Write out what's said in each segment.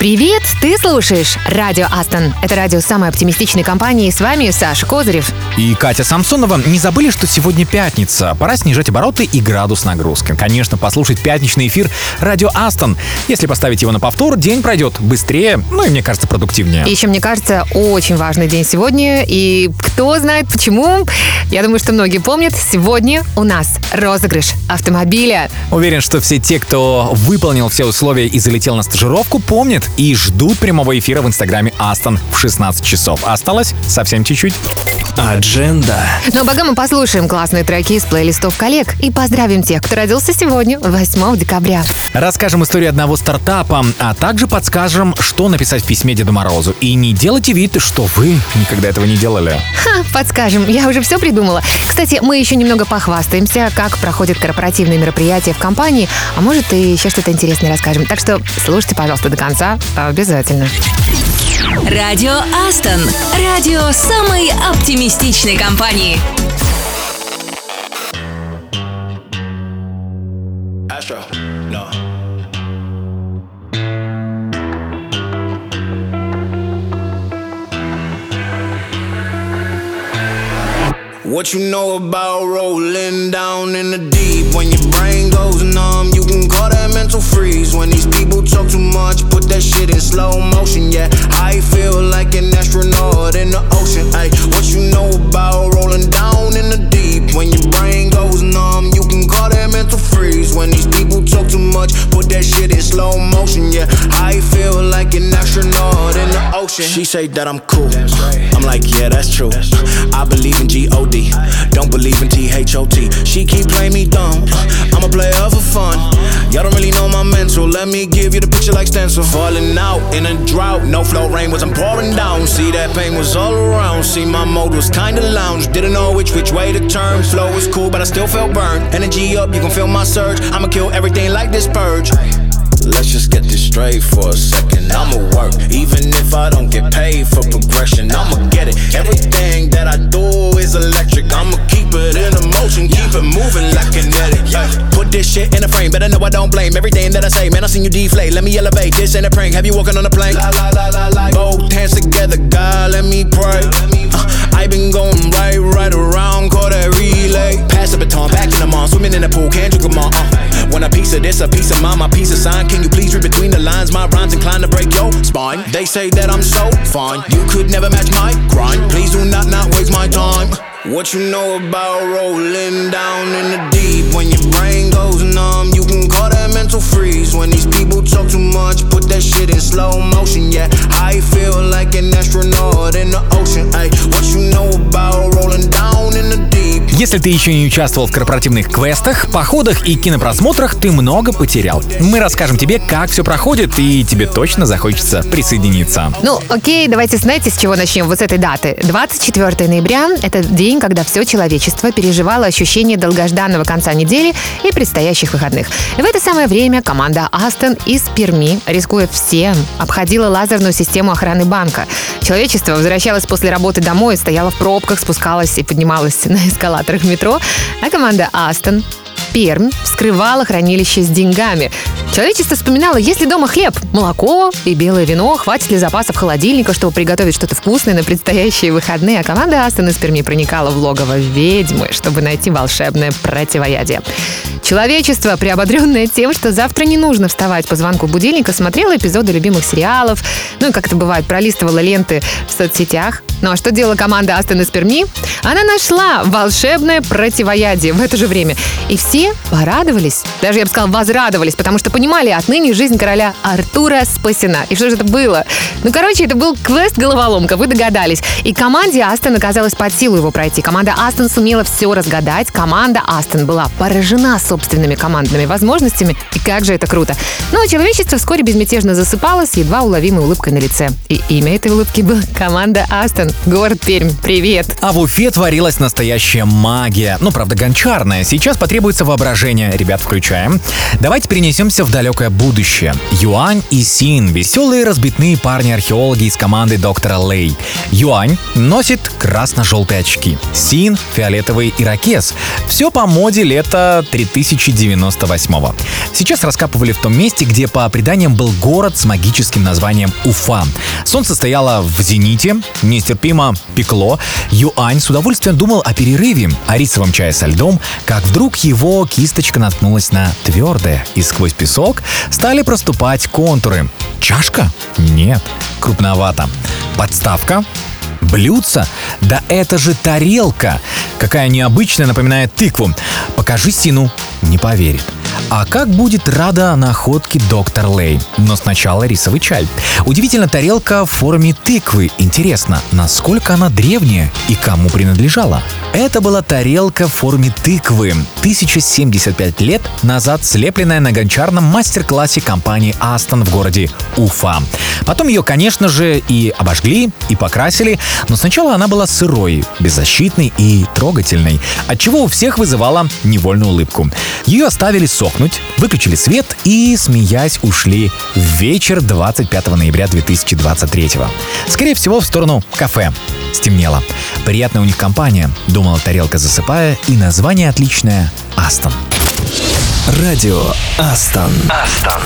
Привет! Ты слушаешь Радио Астон. Это радио самой оптимистичной компании. С вами Саша Козырев. И Катя Самсонова. Не забыли, что сегодня пятница. Пора снижать обороты и градус нагрузки. Конечно, послушать пятничный эфир Радио Астон. Если поставить его на повтор, день пройдет быстрее, ну и, мне кажется, продуктивнее. И еще, мне кажется, очень важный день сегодня. И кто знает почему, я думаю, что многие помнят, сегодня у нас розыгрыш автомобиля. Уверен, что все те, кто выполнил все условия и залетел на стажировку, помнят и ждут прямого эфира в инстаграме Астон в 16 часов. Осталось совсем чуть-чуть. Адженда. Ну а пока мы послушаем классные треки из плейлистов коллег и поздравим тех, кто родился сегодня, 8 декабря. Расскажем историю одного стартапа, а также подскажем, что написать в письме Деду Морозу. И не делайте вид, что вы никогда этого не делали. Ха, подскажем, я уже все придумала. Кстати, мы еще немного похвастаемся, как проходят корпоративные мероприятия в компании, а может и еще что-то интересное расскажем. Так что слушайте, пожалуйста, до конца, обязательно. Радио Астон. Радио самой оптимистичной компании. Astro. No. What you know about rolling down in the deep? When your brain goes numb, you can call that mental freeze. When these people talk too much, put that shit in slow motion. Yeah, I feel like an astronaut in the ocean. Ay, what you know about rolling down in the deep? When your brain goes numb, you can call that mental freeze. When these people talk too much, put that shit in slow motion. Yeah, I feel like an astronaut in the ocean. She say that I'm cool. I'm like, yeah, that's true. I believe in G-O-D. Don't believe in T-H-O-T. She keep playing me dumb. I'm a player for fun. Y'all don't really know my mental. Let me give you the picture like stencil. Falling out in a drought. No flow rain wasn't pouring down. See that pain was all around. See my mode was kinda lounge. Didn't know which which way to turn. Flow was cool, but I still felt burned. Energy up, you can feel my surge. I'ma kill everything like this purge. Let's just get straight for a second. I'ma work, even if I don't get paid for progression. I'ma get it. Everything that I do is electric. I'ma keep it in motion, keep it moving like kinetic. Ay, Put this shit in a frame, better know I don't blame everything that I say. Man, I seen you deflate. Let me elevate. This ain't a prank. Have you walking on a plane? La, la, la, la, la. Both hands together, God, let me pray. Uh, I been going right, right around, call that relay. Pass the baton, back in the mall, swimming in the pool, can't drink them all. Uh. Want a piece of this, a piece of mine, my piece of sign. Can you please read between the lines? My rhymes inclined to break your spine. They say that I'm so fine, you could never match my grind. Please do not not waste my time. What you know about rolling down in the deep? When your brain goes numb, you can call that mental freeze. When these people talk too much, put that shit in slow motion. Yeah, I feel like an astronaut in the ocean. Ay, what you know about rolling down in the deep? Если ты еще не участвовал в корпоративных квестах, походах и кинопросмотрах, ты много потерял. Мы расскажем тебе, как все проходит, и тебе точно захочется присоединиться. Ну, окей, давайте знаете, с чего начнем? Вот с этой даты. 24 ноября – это день, когда все человечество переживало ощущение долгожданного конца недели и предстоящих выходных. И в это самое время команда Астон из Перми, рискуя всем, обходила лазерную систему охраны банка. Человечество возвращалось после работы домой, стояло в пробках, спускалось и поднималось на эскалаторах метро, а команда Астон Пермь вскрывала хранилище с деньгами. Человечество вспоминало, есть ли дома хлеб, молоко и белое вино, хватит ли запасов холодильника, чтобы приготовить что-то вкусное на предстоящие выходные, а команда Астон из Перми проникала в логово ведьмы, чтобы найти волшебное противоядие. Человечество, приободренное тем, что завтра не нужно вставать по звонку будильника, смотрело эпизоды любимых сериалов, ну и как это бывает, пролистывала ленты в соцсетях. Ну а что делала команда Астон из Перми? Она нашла волшебное противоядие в это же время. И все порадовались, даже я бы сказала, возрадовались, потому что понимали, отныне жизнь короля Артура спасена. И что же это было? Ну, короче, это был квест-головоломка, вы догадались. И команде Астон оказалось под силу его пройти. Команда Астон сумела все разгадать. Команда Астон была поражена собственными командными возможностями. И как же это круто. Ну, а человечество вскоре безмятежно засыпало с едва уловимой улыбкой на лице. И имя этой улыбки было команда Астон. Город Пермь. Привет. А в Уфе творилась настоящая магия. Ну, правда, гончарная. Сейчас потребуется воображение, ребят, включаем. Давайте перенесемся в далекое будущее. Юань и Син – веселые разбитные парни-археологи из команды доктора Лей. Юань носит красно-желтые очки. Син – фиолетовый ирокез. Все по моде лета 3098 -го. Сейчас раскапывали в том месте, где по преданиям был город с магическим названием Уфа. Солнце стояло в зените, нестерпимо пекло. Юань с удовольствием думал о перерыве, о рисовом чае со льдом, как вдруг его кисточка наткнулась на твердое, и сквозь песок стали проступать контуры. Чашка? Нет, крупновато. Подставка? Блюдца? Да это же тарелка! Какая необычная, напоминает тыкву. Покажи Сину. Не поверит. А как будет рада находке доктор Лей? Но сначала рисовый чай. Удивительно, тарелка в форме тыквы. Интересно, насколько она древняя и кому принадлежала? Это была тарелка в форме тыквы. 1075 лет назад слепленная на гончарном мастер-классе компании Aston в городе Уфа. Потом ее, конечно же, и обожгли, и покрасили, но сначала она была сырой, беззащитной и трогательной, отчего у всех вызывала невольную улыбку. Ее оставили сохнуть, выключили свет и, смеясь, ушли в вечер 25 ноября 2023. Скорее всего, в сторону кафе. Стемнело. Приятная у них компания, думала тарелка, засыпая, и название отличное — Астон. Радио Астон. Астон.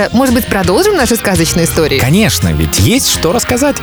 Саша, может быть, продолжим наши сказочные истории? Конечно, ведь есть что рассказать.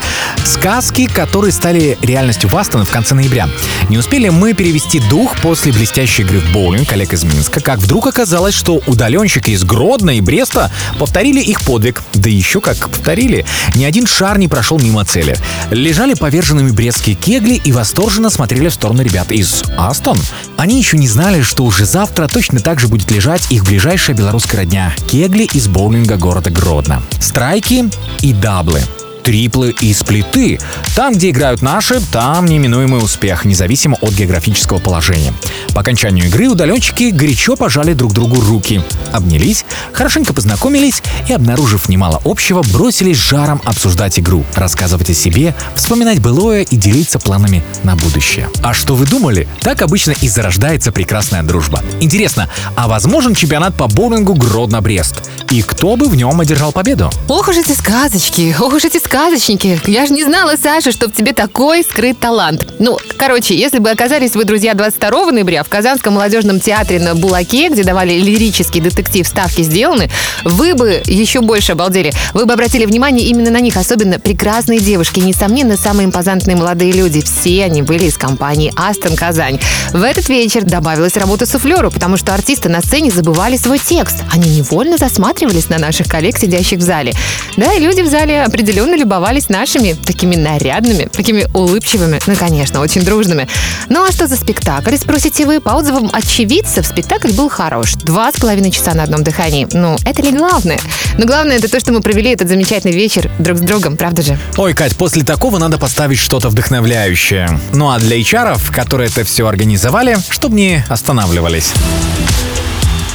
Сказки, которые стали реальностью в Астон в конце ноября. Не успели мы перевести дух после блестящей игры в боулинг коллег из Минска, как вдруг оказалось, что удаленщики из Гродно и Бреста повторили их подвиг. Да еще как повторили. Ни один шар не прошел мимо цели. Лежали поверженными брестские кегли и восторженно смотрели в сторону ребят из Астон. Они еще не знали, что уже завтра точно так же будет лежать их ближайшая белорусская родня — кегли из боулинга города Гродно. Страйки и даблы триплы и сплиты. Там, где играют наши, там неминуемый успех, независимо от географического положения. По окончанию игры удаленщики горячо пожали друг другу руки, обнялись, хорошенько познакомились и, обнаружив немало общего, бросились жаром обсуждать игру, рассказывать о себе, вспоминать былое и делиться планами на будущее. А что вы думали? Так обычно и зарождается прекрасная дружба. Интересно, а возможен чемпионат по боулингу Гродно-Брест? И кто бы в нем одержал победу? Ох уж эти сказочки, ох уж эти сказочники. Я же не знала, Саша, что в тебе такой скрыт талант. Ну, короче, если бы оказались вы, друзья, 22 ноября в Казанском молодежном театре на Булаке, где давали лирический детектив «Ставки сделаны», вы бы еще больше обалдели. Вы бы обратили внимание именно на них, особенно прекрасные девушки, несомненно, самые импозантные молодые люди. Все они были из компании «Астон Казань». В этот вечер добавилась работа суфлеру, потому что артисты на сцене забывали свой текст. Они невольно засматривались на наших коллег, сидящих в зале. Да, и люди в зале определенно любовались нашими такими нарядными, такими улыбчивыми, ну, конечно, очень дружными. Ну, а что за спектакль, спросите вы? По отзывам очевидцев, спектакль был хорош. Два с половиной часа на одном дыхании. Ну, это ли главное? Но главное, это то, что мы провели этот замечательный вечер друг с другом, правда же? Ой, Кать, после такого надо поставить что-то вдохновляющее. Ну а для HR, которые это все организовали, чтобы не останавливались.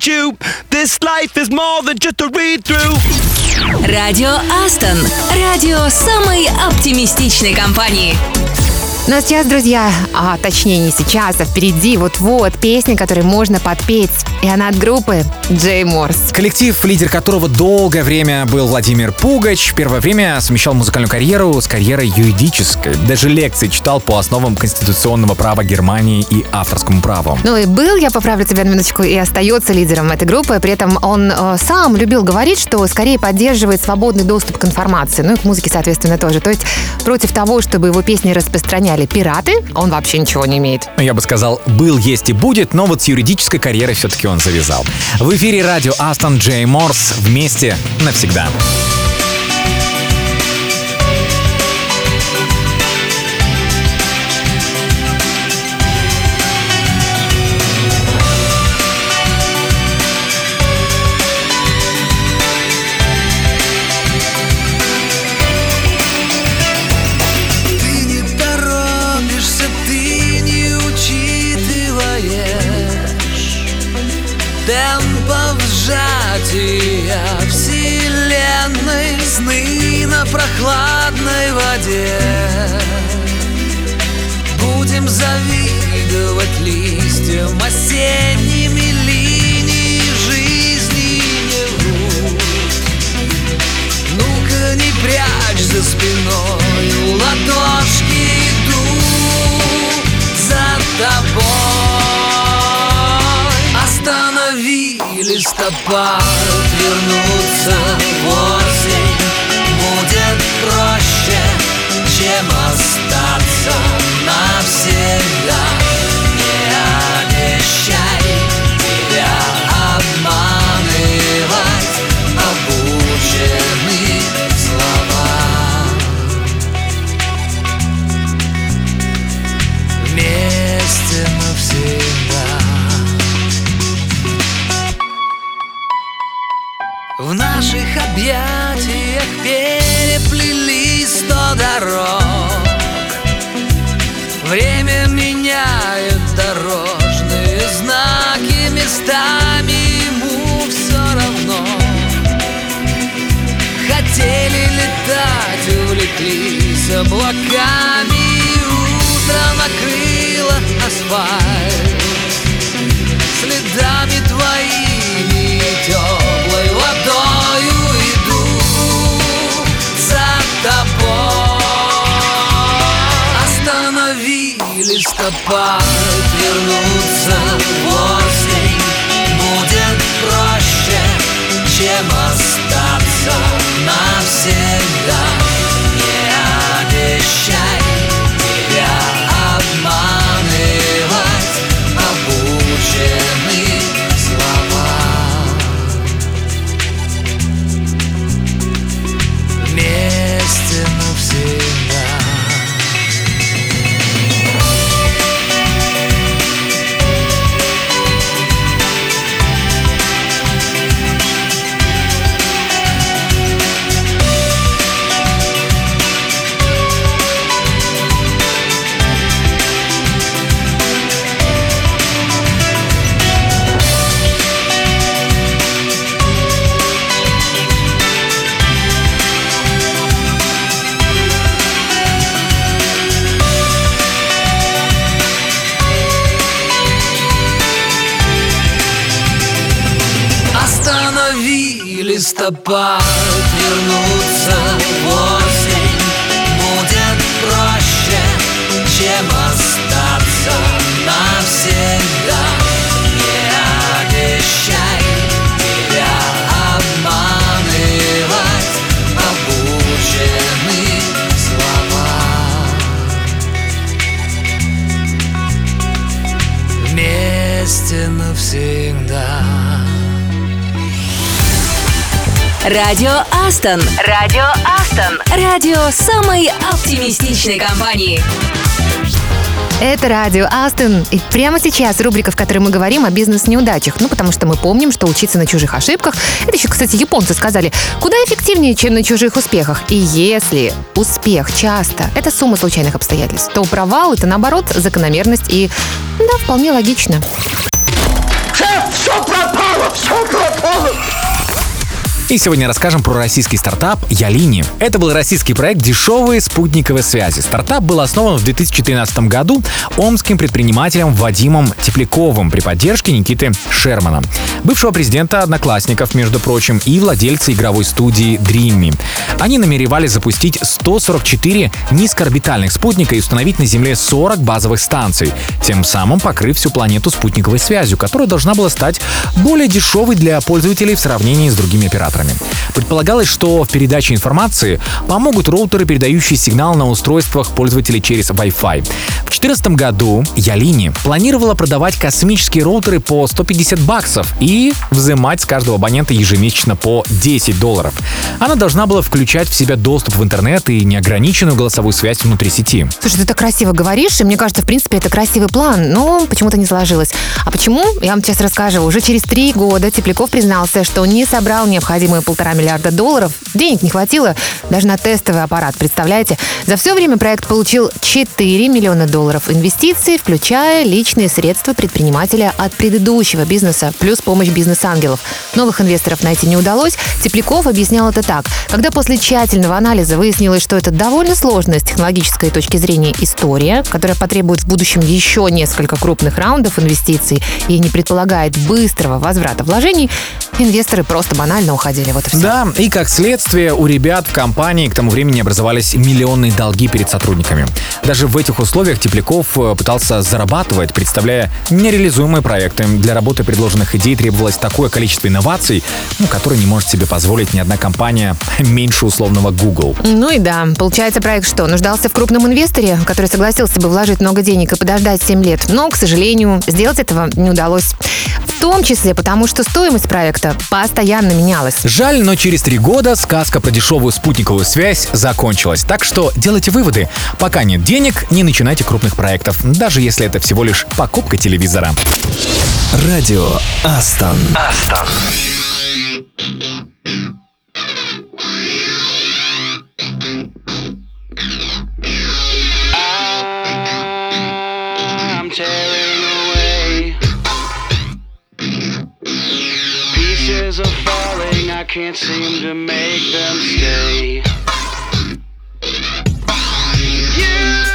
Need you. This life is more than just a read through. Радио Астон. Радио самой оптимистичной компании. Ну а сейчас, друзья, а точнее не сейчас, а впереди вот-вот песня, которой можно подпеть. И она от группы Джей Морс. Коллектив, лидер которого долгое время был Владимир Пугач, первое время совмещал музыкальную карьеру с карьерой юридической. Даже лекции читал по основам конституционного права Германии и авторскому праву. Ну и был, я поправлю тебя на минуточку, и остается лидером этой группы. При этом он э, сам любил говорить, что скорее поддерживает свободный доступ к информации, ну и к музыке, соответственно, тоже. То есть против того, чтобы его песни распространяли пираты, он вообще ничего не имеет. Ну, я бы сказал, был, есть и будет, но вот с юридической карьерой все-таки он завязал. В эфире радио Астон Джей Морс вместе навсегда. Ты прохладной воде. Будем завидовать листьям осенними линии жизни не врут. Ну-ка не прячь за спиной ладошки иду за тобой. Останови листопад, вернуться в чем остаться листопад, Радио Астон. Радио Астон. Радио самой оптимистичной компании. Это радио Астон. И прямо сейчас рубрика, в которой мы говорим о бизнес-неудачах. Ну, потому что мы помним, что учиться на чужих ошибках, это еще, кстати, японцы сказали, куда эффективнее, чем на чужих успехах. И если успех часто это сумма случайных обстоятельств, то провал это наоборот закономерность и, да, вполне логично. И сегодня расскажем про российский стартап Ялини. Это был российский проект дешевой спутниковой связи. Стартап был основан в 2013 году омским предпринимателем Вадимом Тепляковым при поддержке Никиты Шермана, бывшего президента Одноклассников, между прочим, и владельца игровой студии Dreamy. Они намеревались запустить 144 низкоорбитальных спутника и установить на Земле 40 базовых станций, тем самым покрыв всю планету спутниковой связью, которая должна была стать более дешевой для пользователей в сравнении с другими операторами. Предполагалось, что в передаче информации помогут роутеры, передающие сигнал на устройствах пользователей через Wi-Fi. В 2014 году Ялини планировала продавать космические роутеры по 150 баксов и взимать с каждого абонента ежемесячно по 10 долларов. Она должна была включать в себя доступ в интернет и неограниченную голосовую связь внутри сети. Слушай, ты так красиво говоришь, и мне кажется, в принципе, это красивый план, но почему-то не сложилось. А почему? Я вам сейчас расскажу. Уже через три года Тепляков признался, что не собрал необходимые полтора миллиарда долларов. Денег не хватило даже на тестовый аппарат, представляете? За все время проект получил 4 миллиона долларов инвестиций, включая личные средства предпринимателя от предыдущего бизнеса, плюс помощь бизнес-ангелов. Новых инвесторов найти не удалось. Тепляков объяснял это так. Когда после тщательного анализа выяснилось, что это довольно сложная с технологической точки зрения история, которая потребует в будущем еще несколько крупных раундов инвестиций и не предполагает быстрого возврата вложений, инвесторы просто банально уходили. Вот и все. Да, и как следствие у ребят в компании к тому времени образовались миллионные долги перед сотрудниками. Даже в этих условиях Тепляков э, пытался зарабатывать, представляя нереализуемые проекты. Для работы предложенных идей требовалось такое количество инноваций, ну, которые не может себе позволить ни одна компания меньше условного Google. Ну и да, получается проект что, нуждался в крупном инвесторе, который согласился бы вложить много денег и подождать 7 лет. Но, к сожалению, сделать этого не удалось. В том числе потому, что стоимость проекта постоянно менялась. Жаль, но через три года сказка про дешевую спутниковую связь закончилась. Так что делайте выводы. Пока нет денег, не начинайте крупных проектов, даже если это всего лишь покупка телевизора. Радио Астон. I'm can't seem to make them stay. You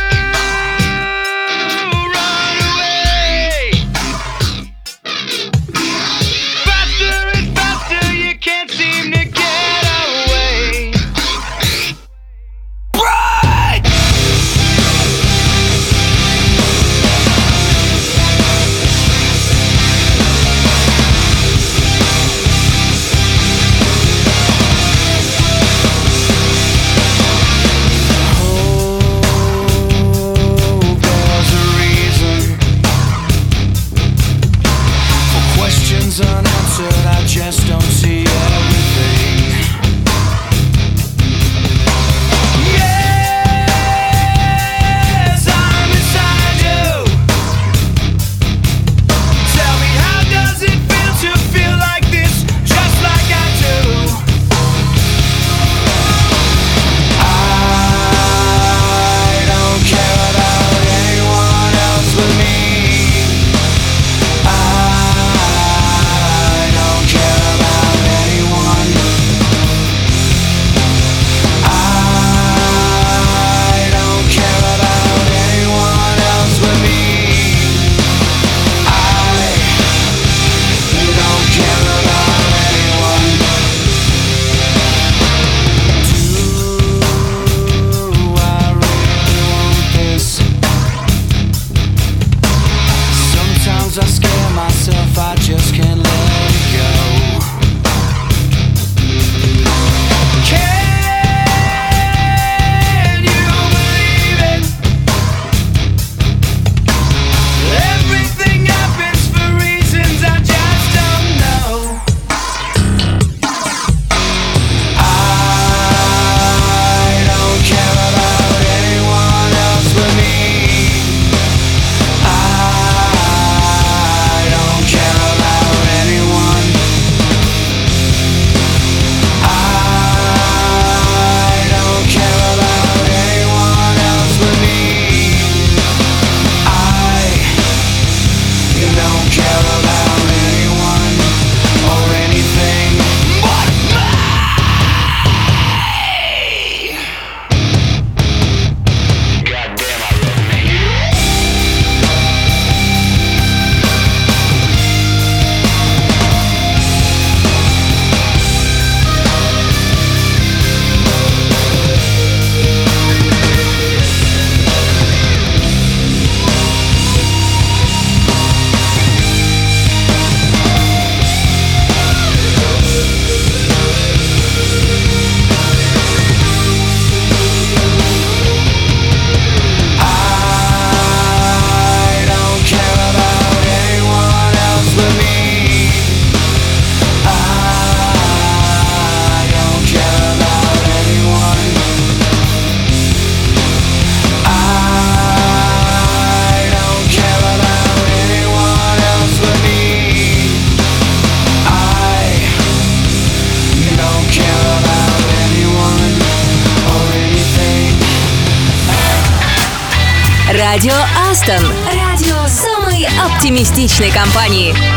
Астон. Радио самой оптимистичной компании.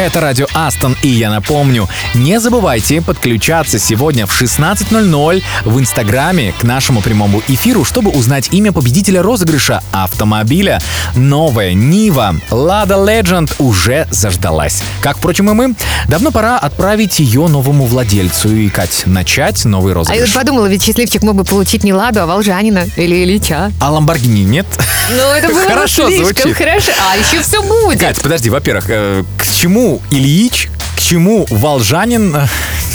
Это радио Астон, и я напомню, не забывайте подключаться сегодня в 16.00 в Инстаграме к нашему прямому эфиру, чтобы узнать имя победителя розыгрыша автомобиля. Новая Нива Lada Legend уже заждалась. Как, впрочем, и мы. Давно пора отправить ее новому владельцу и, Кать, начать новый А я розыгрыш. вот подумала, ведь счастливчик мог бы получить не Ладу, а Волжанина или Ильича. А Ламборгини нет? Ну, это было бы Хорошо слишком звучит. хорошо. А еще все будет. Кать, подожди, во-первых, э, к чему Ильич, к чему Волжанин э,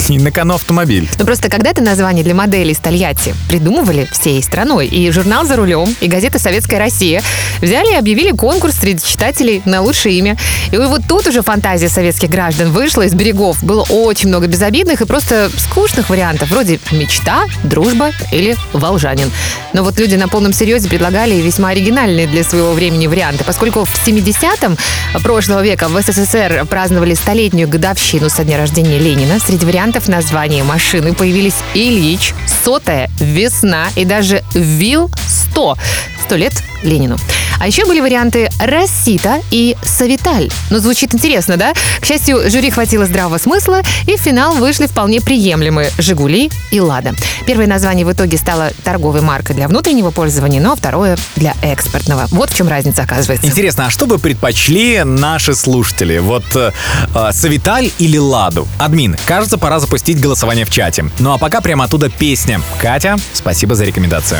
и на кону автомобиль? Ну просто когда-то название для моделей из Тольятти придумывали всей страной. И журнал «За рулем», и газета «Советская Россия» взяли и объявили конкурс среди читателей на лучшее имя. И вот тут уже фантазия советских граждан вышла из берегов. Было очень много безобидных и просто скучных вариантов, вроде «Мечта», «Дружба» или «Волжанин». Но вот люди на полном серьезе предлагали весьма оригинальные для своего времени варианты, поскольку в 70-м прошлого века в СССР праздновали столетнюю годовщину со дня рождения Ленина. Среди вариантов названия машины появились Ильич, Сотая, Весна и даже ВИЛ-100. Сто лет Ленину. А еще были варианты Рассита и Савиталь. Ну, звучит интересно, да? К счастью, жюри хватило здравого смысла, и в финал вышли вполне приемлемые «Жигули» и «Лада». Первое название в итоге стало торговой маркой для внутреннего пользования, но второе для экспортного. Вот в чем разница, оказывается. Интересно, а что бы предпочли наши слушатели? Вот э, э, Савиталь или Ладу? Админ, кажется, пора запустить голосование в чате. Ну а пока прямо оттуда песня. Катя, спасибо за рекомендацию.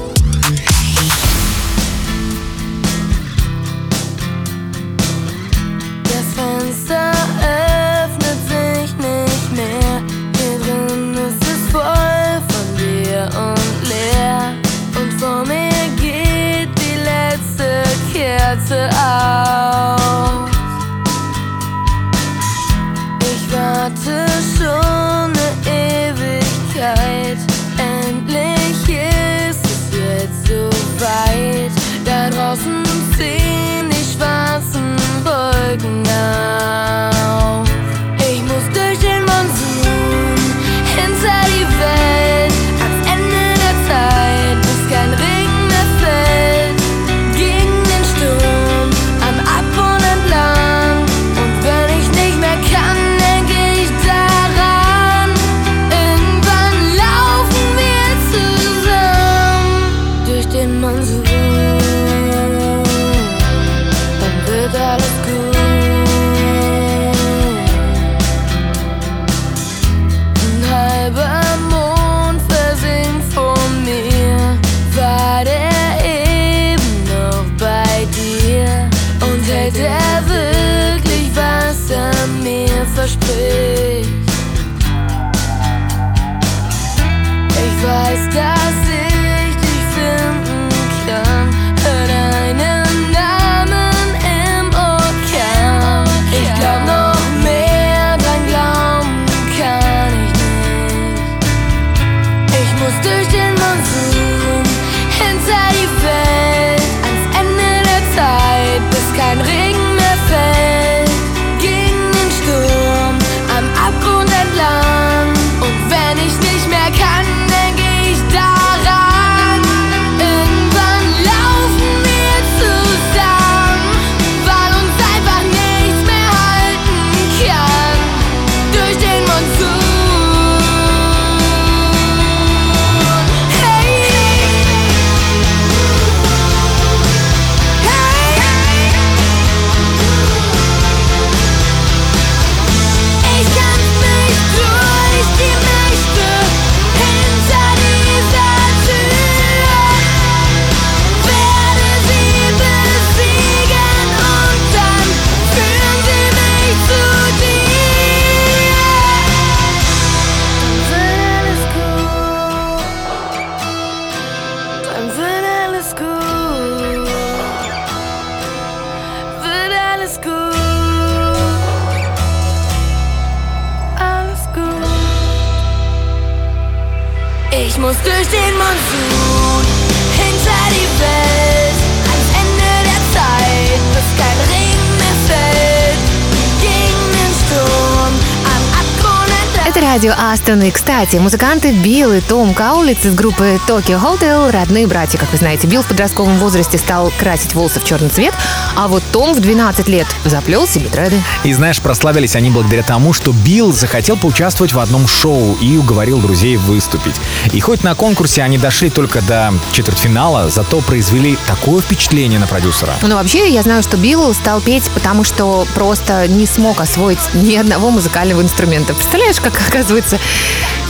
радио Астон. И, кстати, музыканты Билл и Том Каулиц из группы Tokyo Hotel – родные братья. Как вы знаете, Билл в подростковом возрасте стал красить волосы в черный цвет, а вот Том в 12 лет заплел себе дреды. И знаешь, прославились они благодаря тому, что Билл захотел поучаствовать в одном шоу и уговорил друзей выступить. И хоть на конкурсе они дошли только до четвертьфинала, зато произвели такое впечатление на продюсера. Ну, вообще, я знаю, что Билл стал петь, потому что просто не смог освоить ни одного музыкального инструмента. Представляешь, как, как оказывается,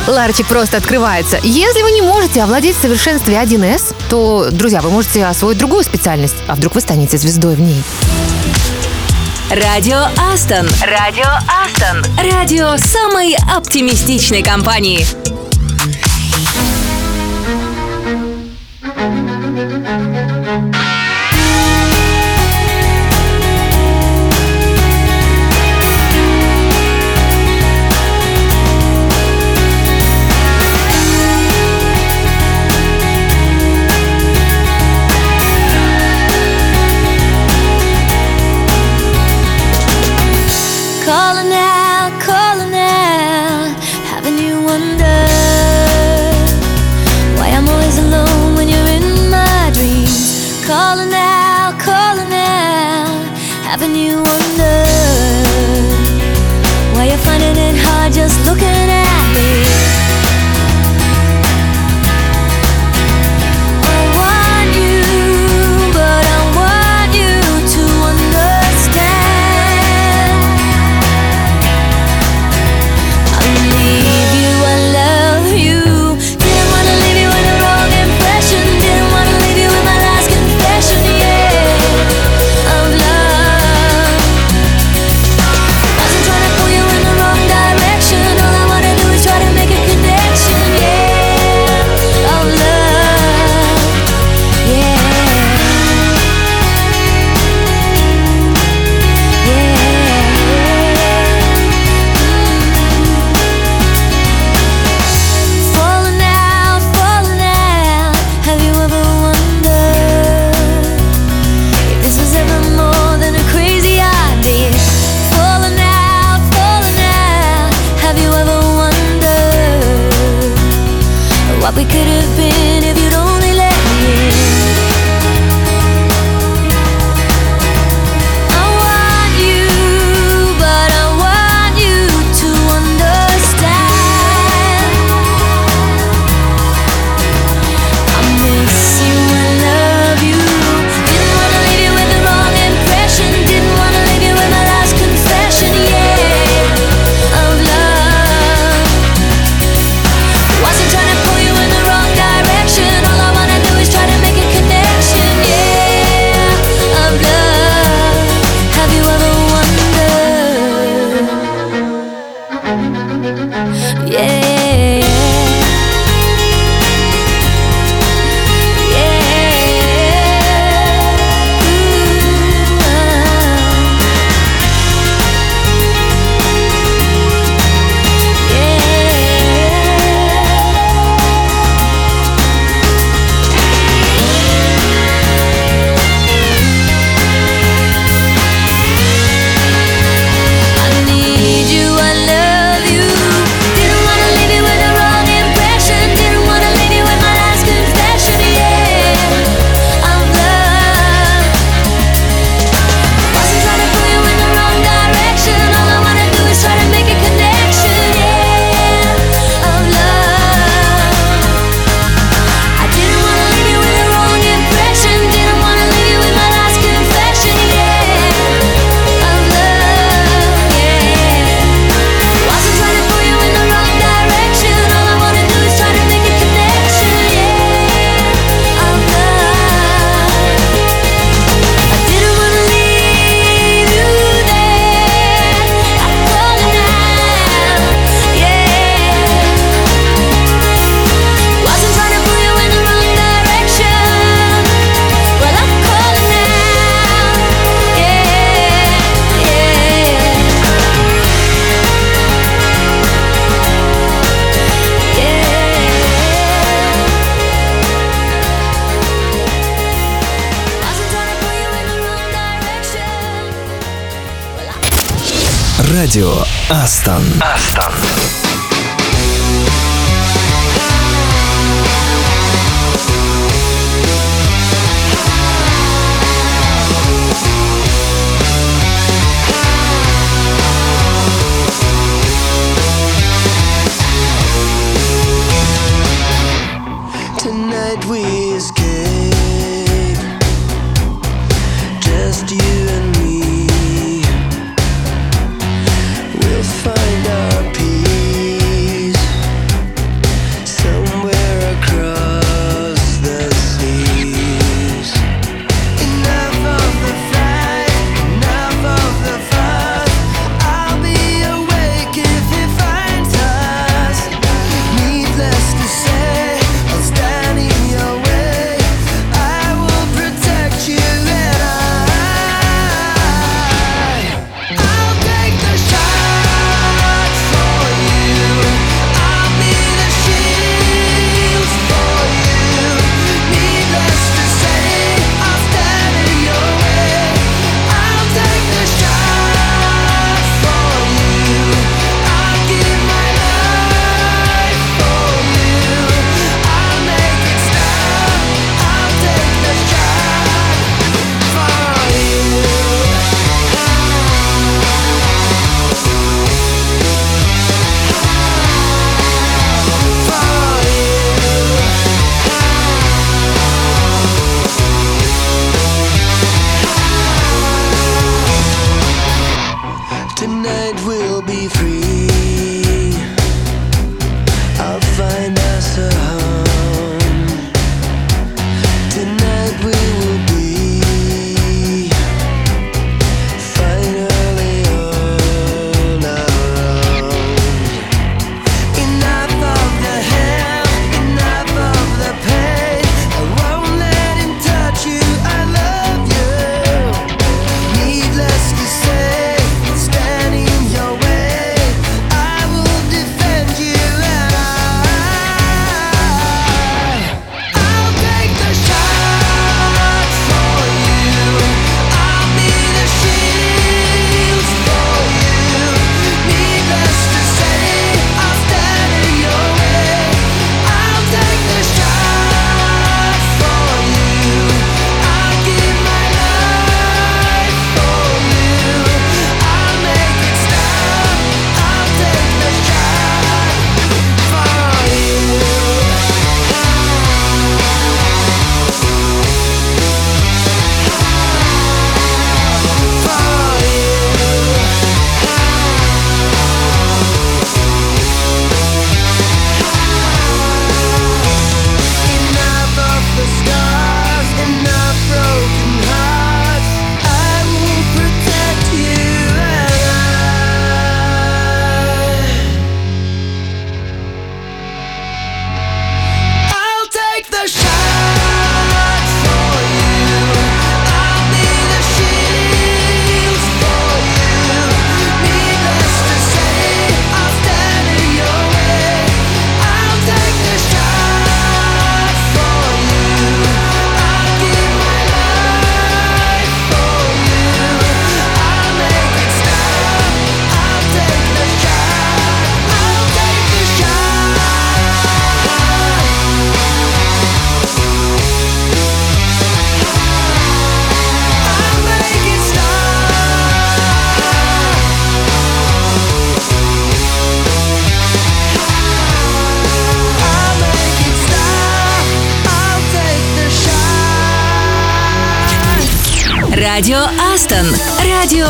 ларчик просто открывается. Если вы не можете овладеть в совершенстве 1С, то, друзья, вы можете освоить другую специальность, а вдруг вы станете звездой в ней. Радио Астон. Радио Астон. Радио самой оптимистичной компании. Астон. Астон.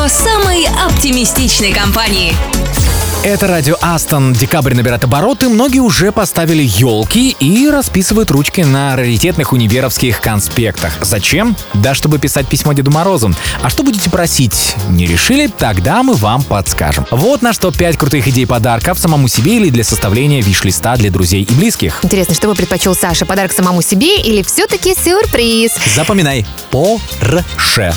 Самой оптимистичной компании. Это радио Астон. Декабрь набирает обороты. Многие уже поставили елки и расписывают ручки на раритетных универовских конспектах. Зачем? Да, чтобы писать письмо Деду Морозу. А что будете просить? Не решили? Тогда мы вам подскажем. Вот на что 5 крутых идей подарков самому себе или для составления виш-листа для друзей и близких. Интересно, что бы предпочел Саша? Подарок самому себе или все-таки сюрприз? Запоминай. Порше.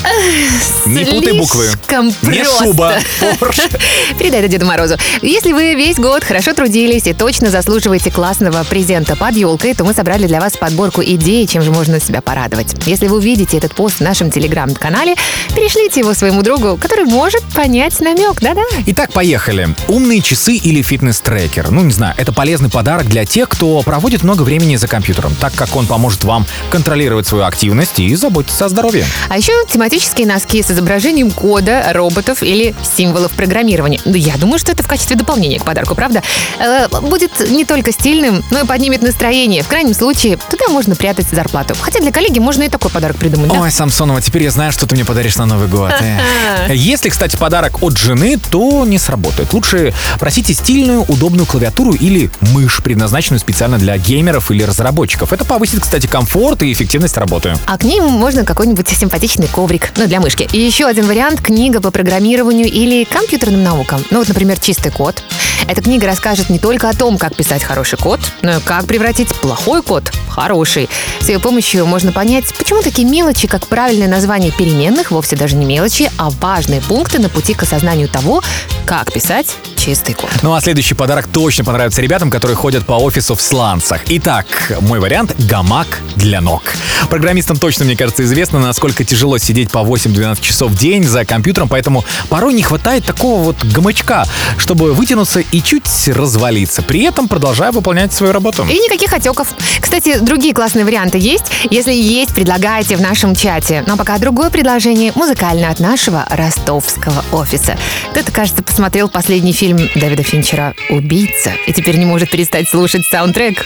Не путай буквы. Слишком Не просто. шуба. Порше. Передай это Деду Морозу. Если вы весь год хорошо трудились и точно заслуживаете классного презента под елкой, то мы собрали для вас подборку идей, чем же можно себя порадовать. Если вы увидите этот пост в нашем телеграм-канале, перешлите его своему другу, который может понять намек, да-да. Итак, поехали. Умные часы или фитнес-трекер. Ну, не знаю, это полезный подарок для тех, кто проводит много времени за компьютером, так как он поможет вам контролировать свою активность и заботиться о здоровье. А еще тематические носки с изображением кода, роботов или символов программирования. Ну, я думаю, что это в качестве дополнения к подарку, правда? Э, будет не только стильным, но и поднимет настроение. В крайнем случае, туда можно прятать зарплату. Хотя для коллеги можно и такой подарок придумать, да? Ой, Самсонова, теперь я знаю, что ты мне подаришь на Новый год. Эх. Если, кстати, подарок от жены, то не сработает. Лучше просите стильную, удобную клавиатуру или мышь, предназначенную специально для геймеров или разработчиков. Это повысит, кстати, комфорт и эффективность работы. А к ним можно какой-нибудь симпатичный коврик, ну, для мышки. И еще один вариант – книга по программированию или компьютерным наукам. Ну, вот, например, «Чистый код». Эта книга расскажет не только о том, как писать хороший код, но и как превратить плохой код в хороший. С ее помощью можно понять, почему такие мелочи, как правильное название переменных, вовсе даже не мелочи, а важные пункты на пути к осознанию того, как писать чистый код. Ну а следующий подарок точно понравится ребятам, которые ходят по офису в сланцах. Итак, мой вариант – гамак для ног. Программистам точно, мне кажется, известно, насколько тяжело сидеть по 8-12 часов в день за компьютером, поэтому порой не хватает такого вот гамачка, чтобы вытянуться и чуть развалиться, при этом продолжая выполнять свою работу. И никаких отеков. Кстати, другие классные варианты есть. Если есть, предлагайте в нашем чате. Но пока другое предложение музыкальное от нашего ростовского офиса. Кто-то, кажется, посмотрел последний фильм Дэвида Финчера «Убийца» и теперь не может перестать слушать саундтрек.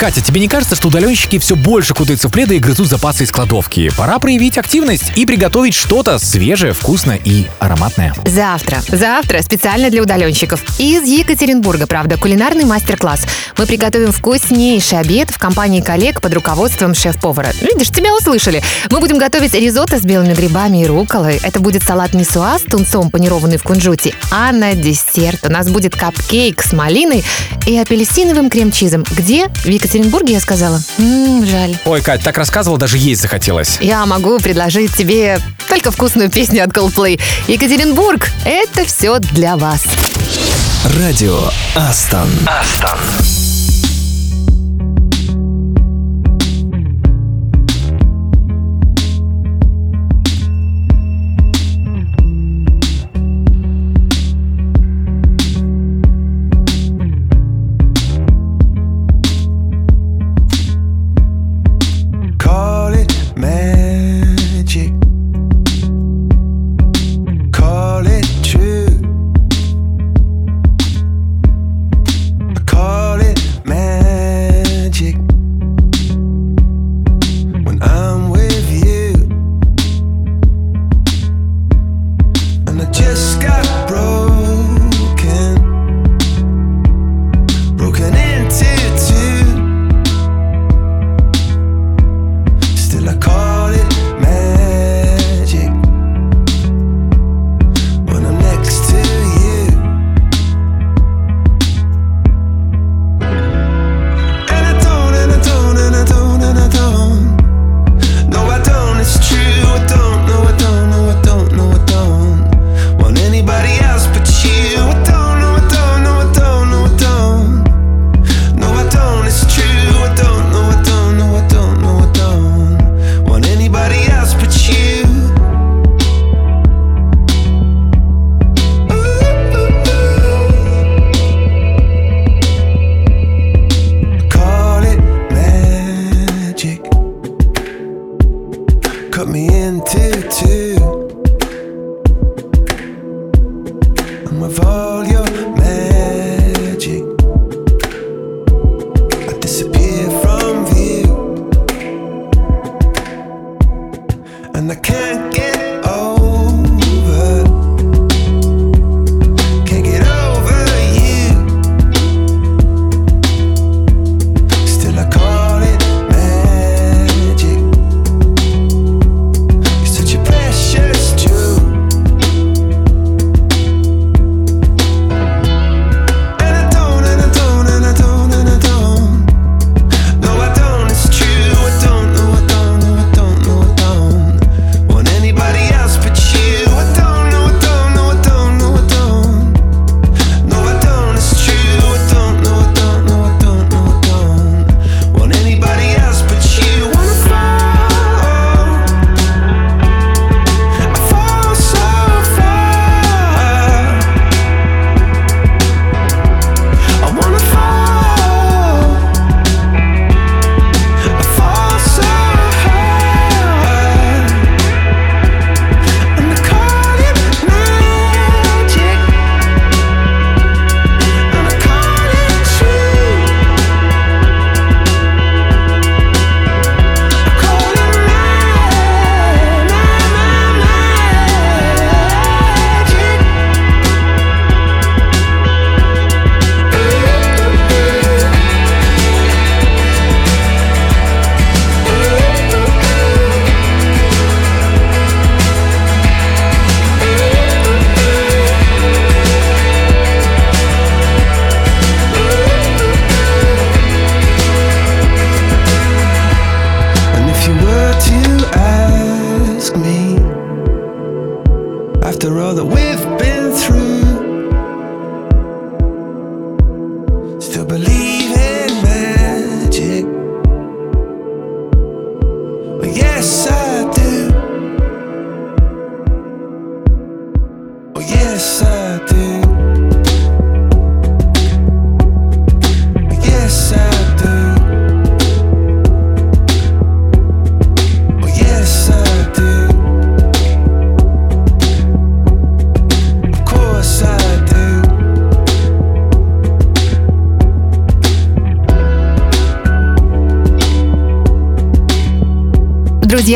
Катя, тебе не кажется, что удаленщики все больше кутаются в пледы и грызут запасы из кладовки? Пора проявить активность и приготовить что-то свежее, вкусное и ароматное. Завтра. Завтра специально для удаленщиков. Из Екатеринбурга, правда, кулинарный мастер-класс. Мы приготовим вкуснейший обед в компании коллег под руководством шеф-повара. Видишь, тебя услышали. Мы будем готовить ризотто с белыми грибами и руколой. Это будет салат мисуа с тунцом, панированный в кунжуте. А на десерт у нас будет капкейк с малиной и апельсиновым крем-чизом. Где? В Екатеринбурге, я сказала? М, жаль. Ой, Кать, так рассказывал, даже есть захотелось. Я могу предложить тебе только вкусную песню от Coldplay. Екатеринбург, это все для вас. Радио Астон. Астон.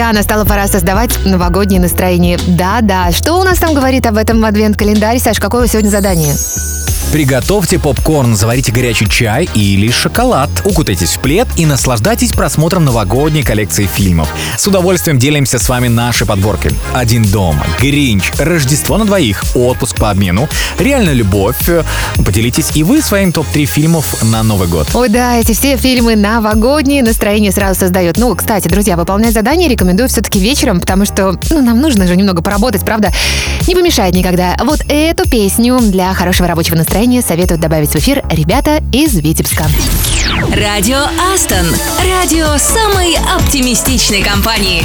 Друзья, настала пора создавать новогоднее настроение. Да-да, что у нас там говорит об этом адвент-календарь? Саш, какое сегодня задание? Приготовьте попкорн, заварите горячий чай или шоколад. Укутайтесь в плед и наслаждайтесь просмотром новогодней коллекции фильмов. С удовольствием делимся с вами нашей подборкой. «Один дом», «Гринч», «Рождество на двоих», «Отпуск по обмену», «Реальная любовь». Поделитесь и вы своим топ-3 фильмов на Новый год. Ой, да, эти все фильмы новогодние, настроение сразу создает. Ну, кстати, друзья, выполнять задание рекомендую все-таки вечером, потому что, ну, нам нужно же немного поработать, правда? Не помешает никогда. Вот эту песню для хорошего рабочего настроения советуют добавить в эфир ребята из Витебска. Радио Астон. Радио самой оптимистичной компании.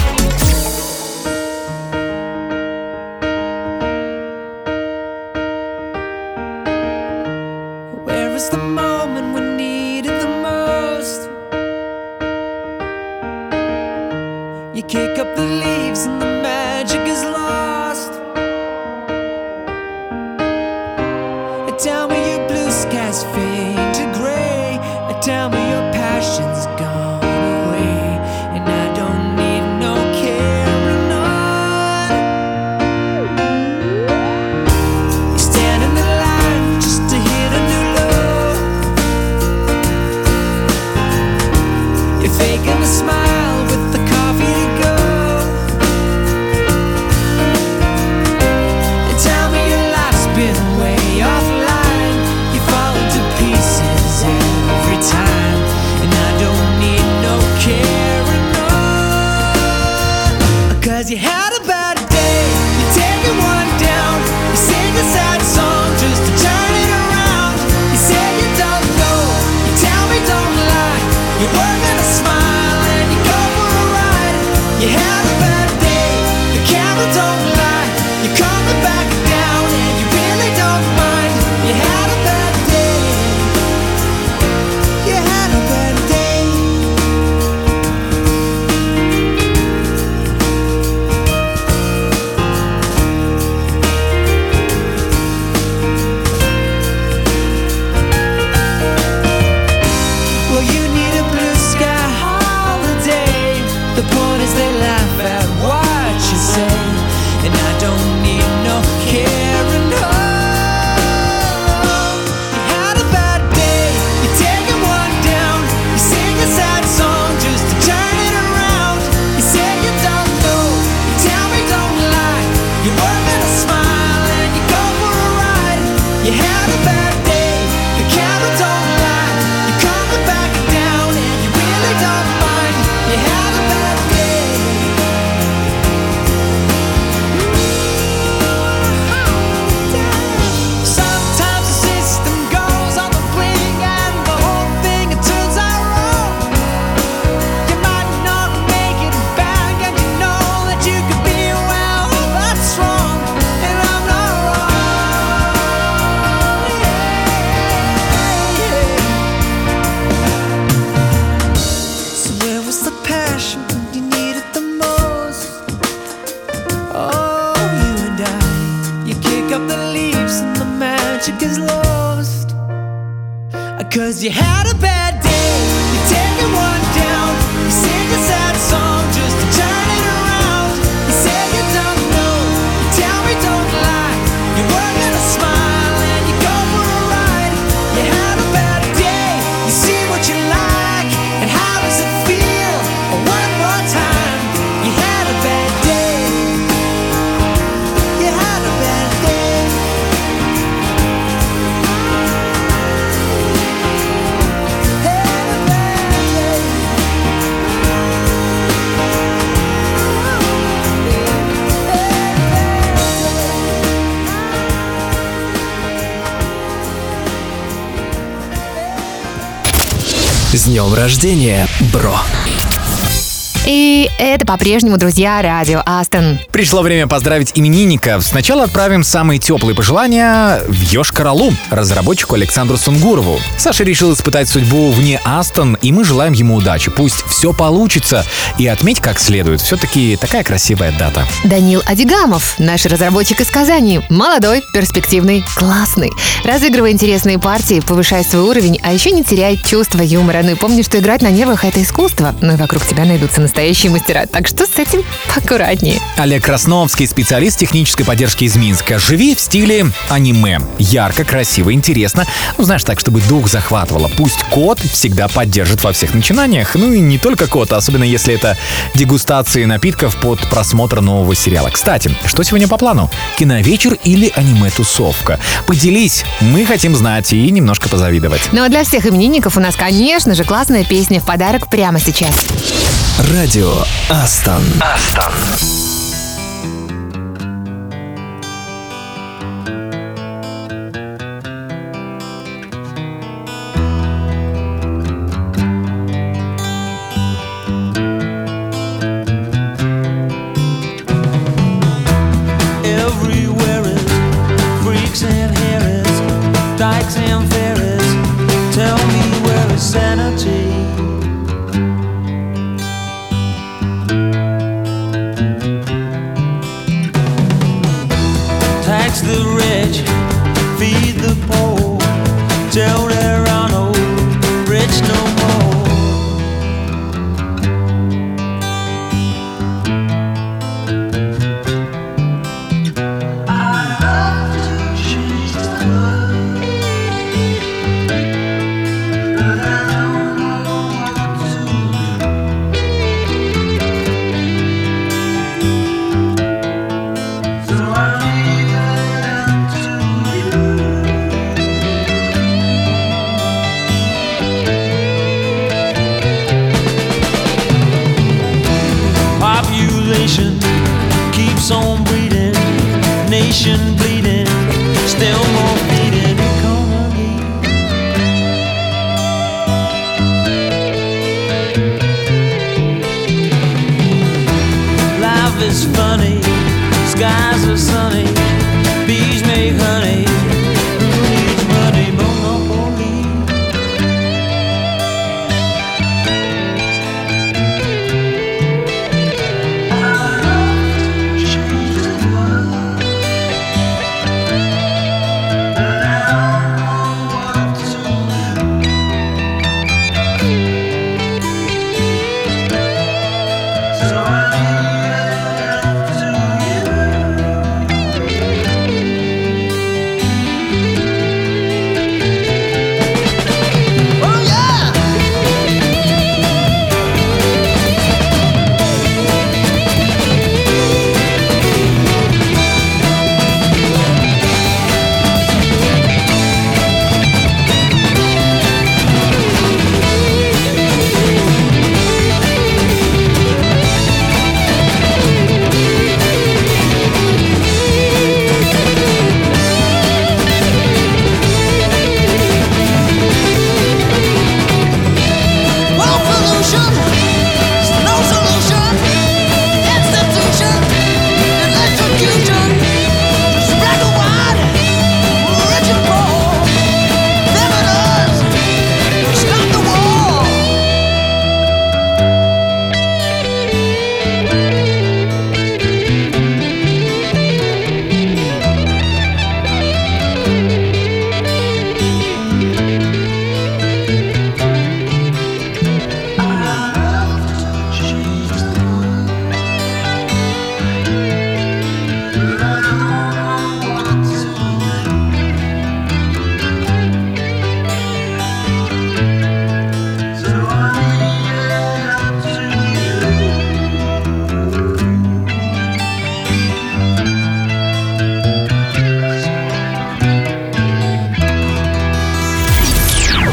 Рождения, бро! Это по-прежнему, друзья, радио Астон. Пришло время поздравить именинника. Сначала отправим самые теплые пожелания в Йошкар-Олу, разработчику Александру Сунгурову. Саша решил испытать судьбу вне Астон, и мы желаем ему удачи. Пусть все получится. И отметь как следует. Все-таки такая красивая дата. Данил Адигамов, наш разработчик из Казани. Молодой, перспективный, классный. Разыгрывай интересные партии, повышай свой уровень, а еще не теряй чувство юмора. Ну и помни, что играть на нервах — это искусство. Ну и вокруг тебя найдутся настоящие настоящие мастера. Так что с этим аккуратнее. Олег Красновский, специалист технической поддержки из Минска. Живи в стиле аниме. Ярко, красиво, интересно. Ну, знаешь, так, чтобы дух захватывало. Пусть кот всегда поддержит во всех начинаниях. Ну и не только кот, особенно если это дегустации напитков под просмотр нового сериала. Кстати, что сегодня по плану? Киновечер или аниме-тусовка? Поделись, мы хотим знать и немножко позавидовать. Ну а для всех именинников у нас, конечно же, классная песня в подарок прямо сейчас. Радио Астон. Астон.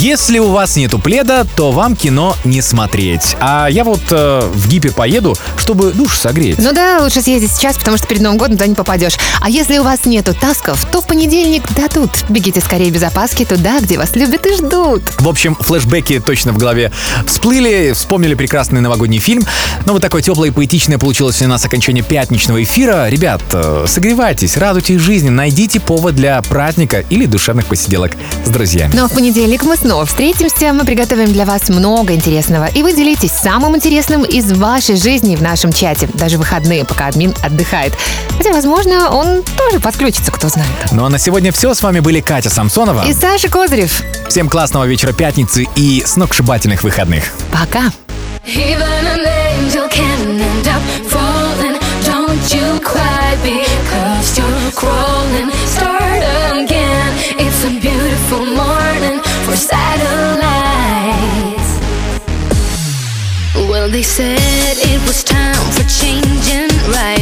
Если у вас нету пледа, то вам кино не смотреть. А я вот э, в гипер поеду, чтобы душ согреть. Ну да, лучше съездить сейчас, потому что перед Новым годом туда не попадешь. А если у вас нету тасков, то в понедельник дадут. Бегите скорее без опаски туда, где вас любят и ждут. В общем, флешбеки точно в голове всплыли, вспомнили прекрасный новогодний фильм. Но вот такое теплое и поэтичное получилось у нас окончание пятничного эфира. Ребят, э, согревайтесь, радуйтесь жизни, найдите повод для праздника или душевных посиделок с друзьями. Но в понедельник мы снова снова встретимся. Мы приготовим для вас много интересного. И вы делитесь самым интересным из вашей жизни в нашем чате. Даже выходные, пока админ отдыхает. Хотя, возможно, он тоже подключится, кто знает. Ну а на сегодня все. С вами были Катя Самсонова и Саша Козырев. Всем классного вечера пятницы и сногсшибательных выходных. Пока. Even They said it was time for changing, right?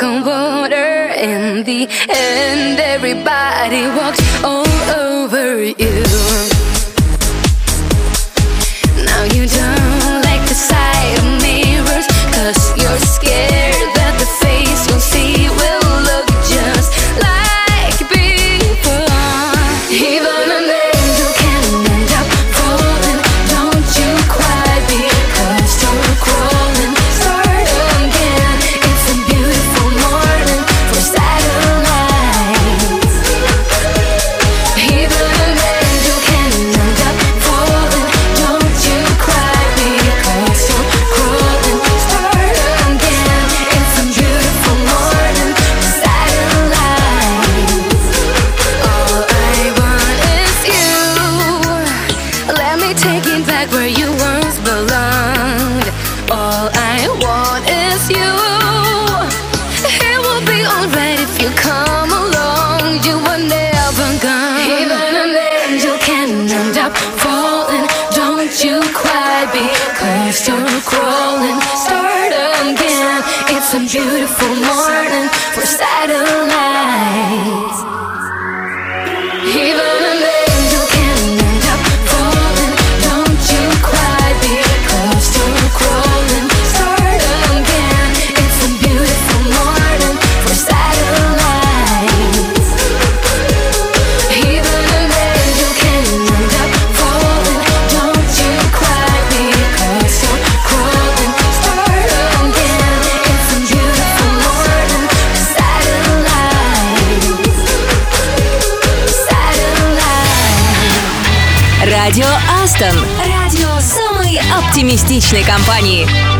On water in the end everybody walks all over you. оптимистичной компании.